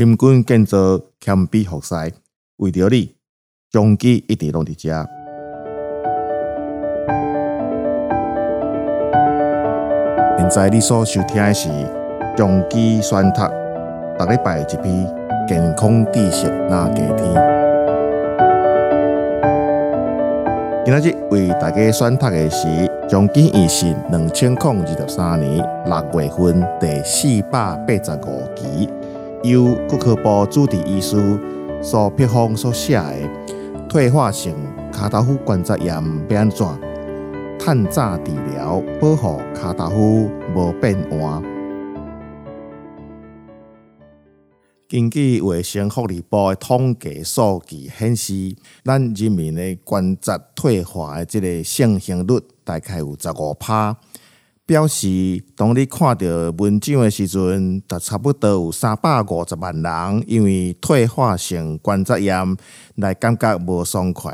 深耕建造，谦卑服侍，为着你，终期一直拢伫遮。现在你所收听的是终期选读，逐礼拜一篇健康知识那加添。今仔日为大家选读的是终期医师两千零二十三年六月份第四百八十五期。由骨科部主治医师苏碧芳所写的《退化性卡达夫关节炎要安怎趁早治疗，保护卡达夫无变换》。根据卫生福利部的统计数据显示，咱人民的关节退化的这个盛行率大概有十五趴。表示，当你看到文章的时阵，就差不多有三百五十万人因为退化性关节炎来感觉无爽快，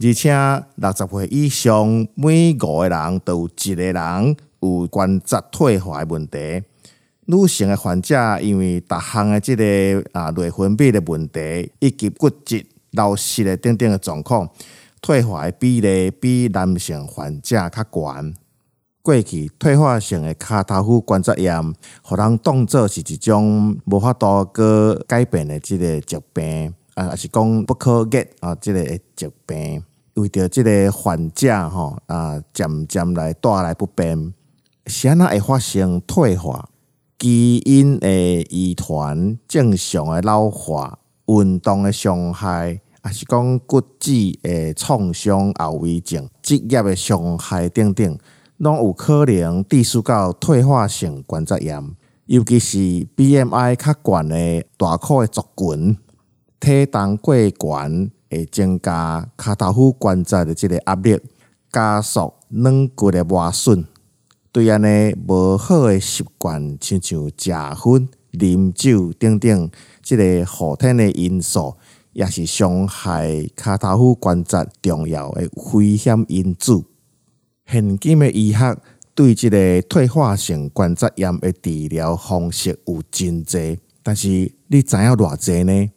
而且六十岁以上每五个人都有一个人有关节退化的问题。女性的患者因为逐项的这个啊内分泌的问题以及骨质流失的等等的状况，退化的比例比男性患者较悬。过去退化性的卡塔夫关节炎，互人当作是一种无法度个改变的即个疾病，啊，也是讲不可逆啊，即个疾病，为着即个患者吼啊，渐渐来带来不便，啥那会发生退化？基因的遗传、正常的老化、运动的伤害，还是讲骨质的创伤后遗症、职业的伤害等等。拢有可能致使到退化性关节炎，尤其是 BMI 较悬的大块的族群，体重过悬会增加卡塔夫关节的这个压力，加速软骨的磨损。对安尼无好的习惯，亲像食薰、啉酒等等，这个后天的因素，也是伤害卡塔夫关节重要的危险因子。现今的医学对即个退化性关节炎的治疗方式有真侪，但是你知影偌侪呢？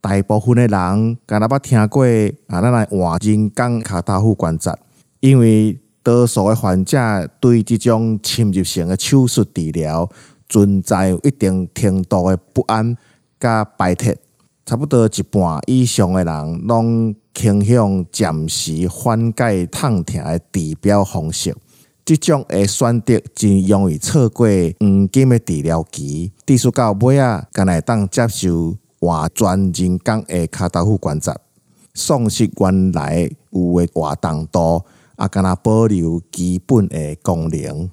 大部分的人敢若捌听过啊，咱来换人工卡塔夫关节，因为多数的患者对即种侵入性的手术治疗存在有一定程度的不安甲排斥，差不多一半以上的人拢。倾向暂时缓解痛痛的治疗方式，即种的选择真容易错过黄金的治疗期，致使到尾仔敢来当接受换全人工的卡塔夫关节，丧失原来有的活动度，啊，敢若保留基本的功能。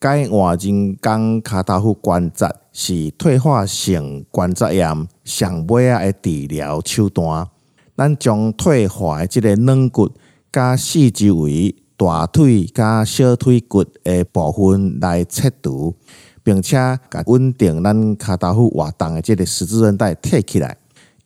该换人工卡塔夫关节是退化性关节炎上尾仔的治疗手段。咱将退化的这个软骨加四周围大腿加小腿骨的部分来切除，并且甲稳定咱卡塔夫活动的这个十字韧带贴起来，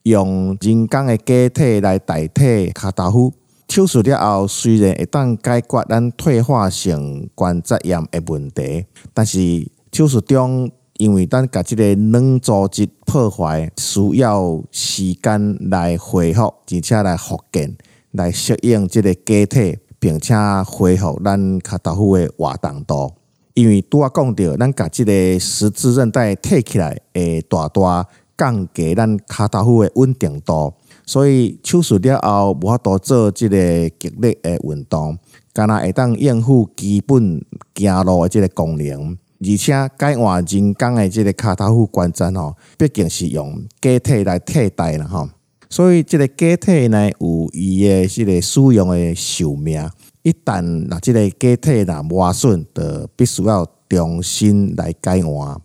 用人工的假体来代替卡塔夫。手术了后，虽然会当解决咱退化性关节炎的问题，但是手术中。因为咱甲即个软组织破坏，需要时间来恢复，而且来复健，来适应即个假体，并且恢复咱卡塔夫的活动度。因为拄啊讲到，咱甲即个十字韧带贴起来，会大大降低咱卡塔夫的稳定度，所以手术了后无法度做即个剧烈的运动，敢若会当应付基本行路的即个功能。而且改换人工的这个卡塔夫关节吼，毕竟是用假体来替代了吼，所以这个假体呢有伊的这个使用的寿命，一旦那这个假体若磨损，就必须要重新来改换。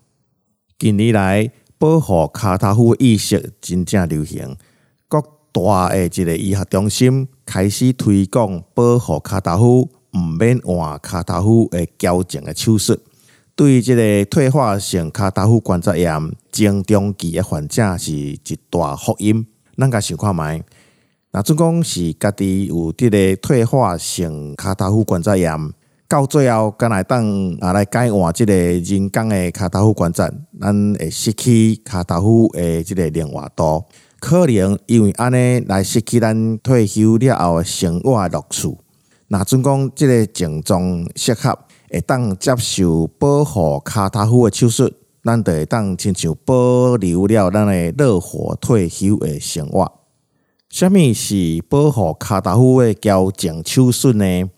近年来，保护卡塔夫意识真正流行，各大的这个医学中心开始推广保护卡塔夫，唔免换卡塔夫的矫正的手术。对于这个退化性卡塔夫关节炎前中期的患者是一大福音。咱甲想看觅，若总讲是家己有这个退化性卡塔夫关节炎，到最后，敢来当啊来改换即个人工的卡塔夫关节，咱会失去卡塔夫的即个灵活度，可能因为安尼来失去咱退休了后的生活乐趣。若准讲即个症状适合，会当接受保护卡塔夫的手术，咱就会当亲像保留了咱的热火退休的生活。啥物是保护卡塔夫的矫正手术呢？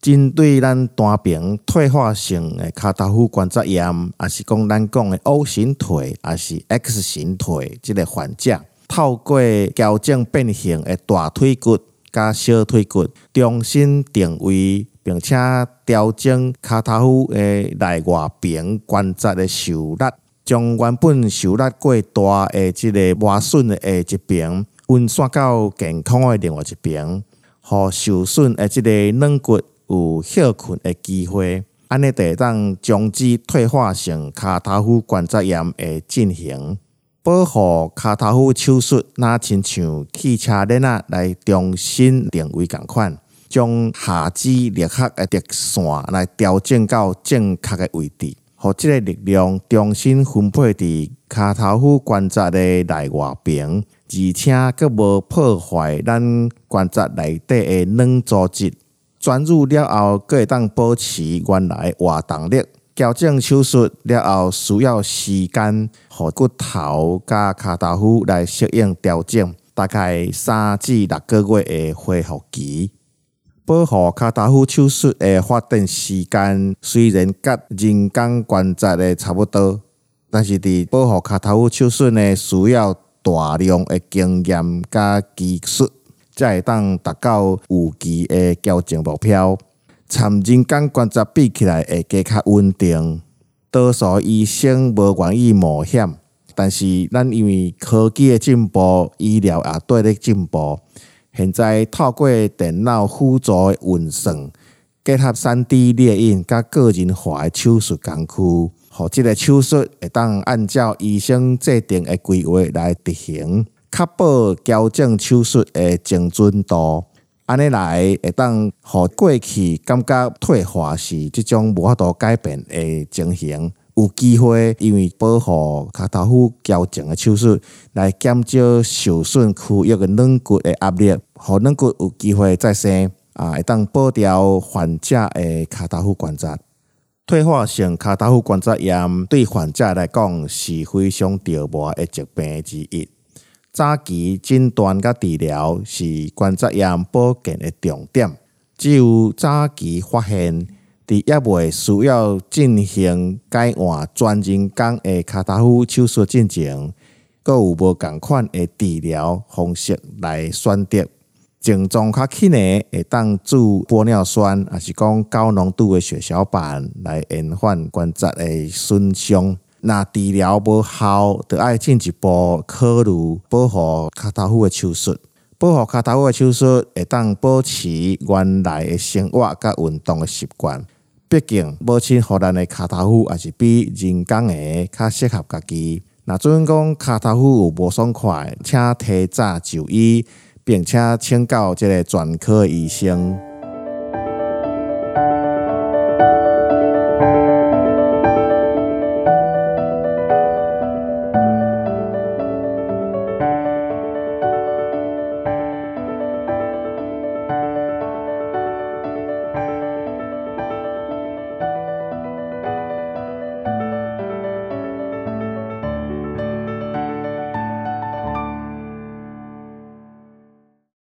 针对咱单边退化性的卡塔夫关节炎，也是讲咱讲的 O 型腿，也是 X 型腿，即个患者透过矫正变形的大腿骨加小腿骨，重新定位，并且调整卡塔夫的内外边关节的受力，将原本受力过大的即个磨损的一边，分散到健康的另外一边，和受损的即个软骨。有休困的机会，安尼得当终止退化性卡塔夫关节炎的进行。保护卡塔夫手术，那亲像汽车轮仔来重新定位共款，将下肢力学的直线来调整到正确的位置，互即个力量重新分配伫卡塔夫关节的内外边，而且阁无破坏咱关节内底的软组织。转入了后，阁会当保持原来活动力。矫正手术了后，需要时间，互骨头加卡塔夫来适应调整，大概三至六个月的恢复期。保护卡塔夫手术的发展时间虽然甲人工关节的差不多，但是伫保护卡塔夫手术呢，需要大量的经验加技术。才会当达到预期的矫正目标，参人工关节比起来会加较稳定。多数医生无愿意冒险，但是咱因为科技的进步，医疗也对咧进步。现在透过电脑辅助的运算，结合三 D 列印甲个人化的手术工具，互即个手术会当按照医生制定的规划来执行。确保矫正手术的精准度，安尼来会当互过去感觉退化是即种无法度改变的情形，有机会因为保护卡塔夫矫正的手术来减少受损区域的软骨的压力，互软骨有机会再生，啊，会当保掉患者的卡塔夫关节。退化性卡塔夫关节炎对患者来讲是非常折磨的疾病之一。早期诊断甲治疗是关节炎保健的重点，只有早期发现，伫还未需要进行改换全人工的卡达夫手术进前，阁有无共款的治疗方式来选择。症状较轻的，会当注玻尿酸，还是讲高浓度的血小板来延缓关节的损伤。那治疗无效，就爱进一步考虑保护卡达夫的手术。保护卡达夫的手术会当保持原来的生活甲运动的习惯。毕竟，母亲荷兰的卡塔夫还是比人工的较适合家己。那阵讲卡塔夫有无爽快，请提早就医，并且请教这个专科医生。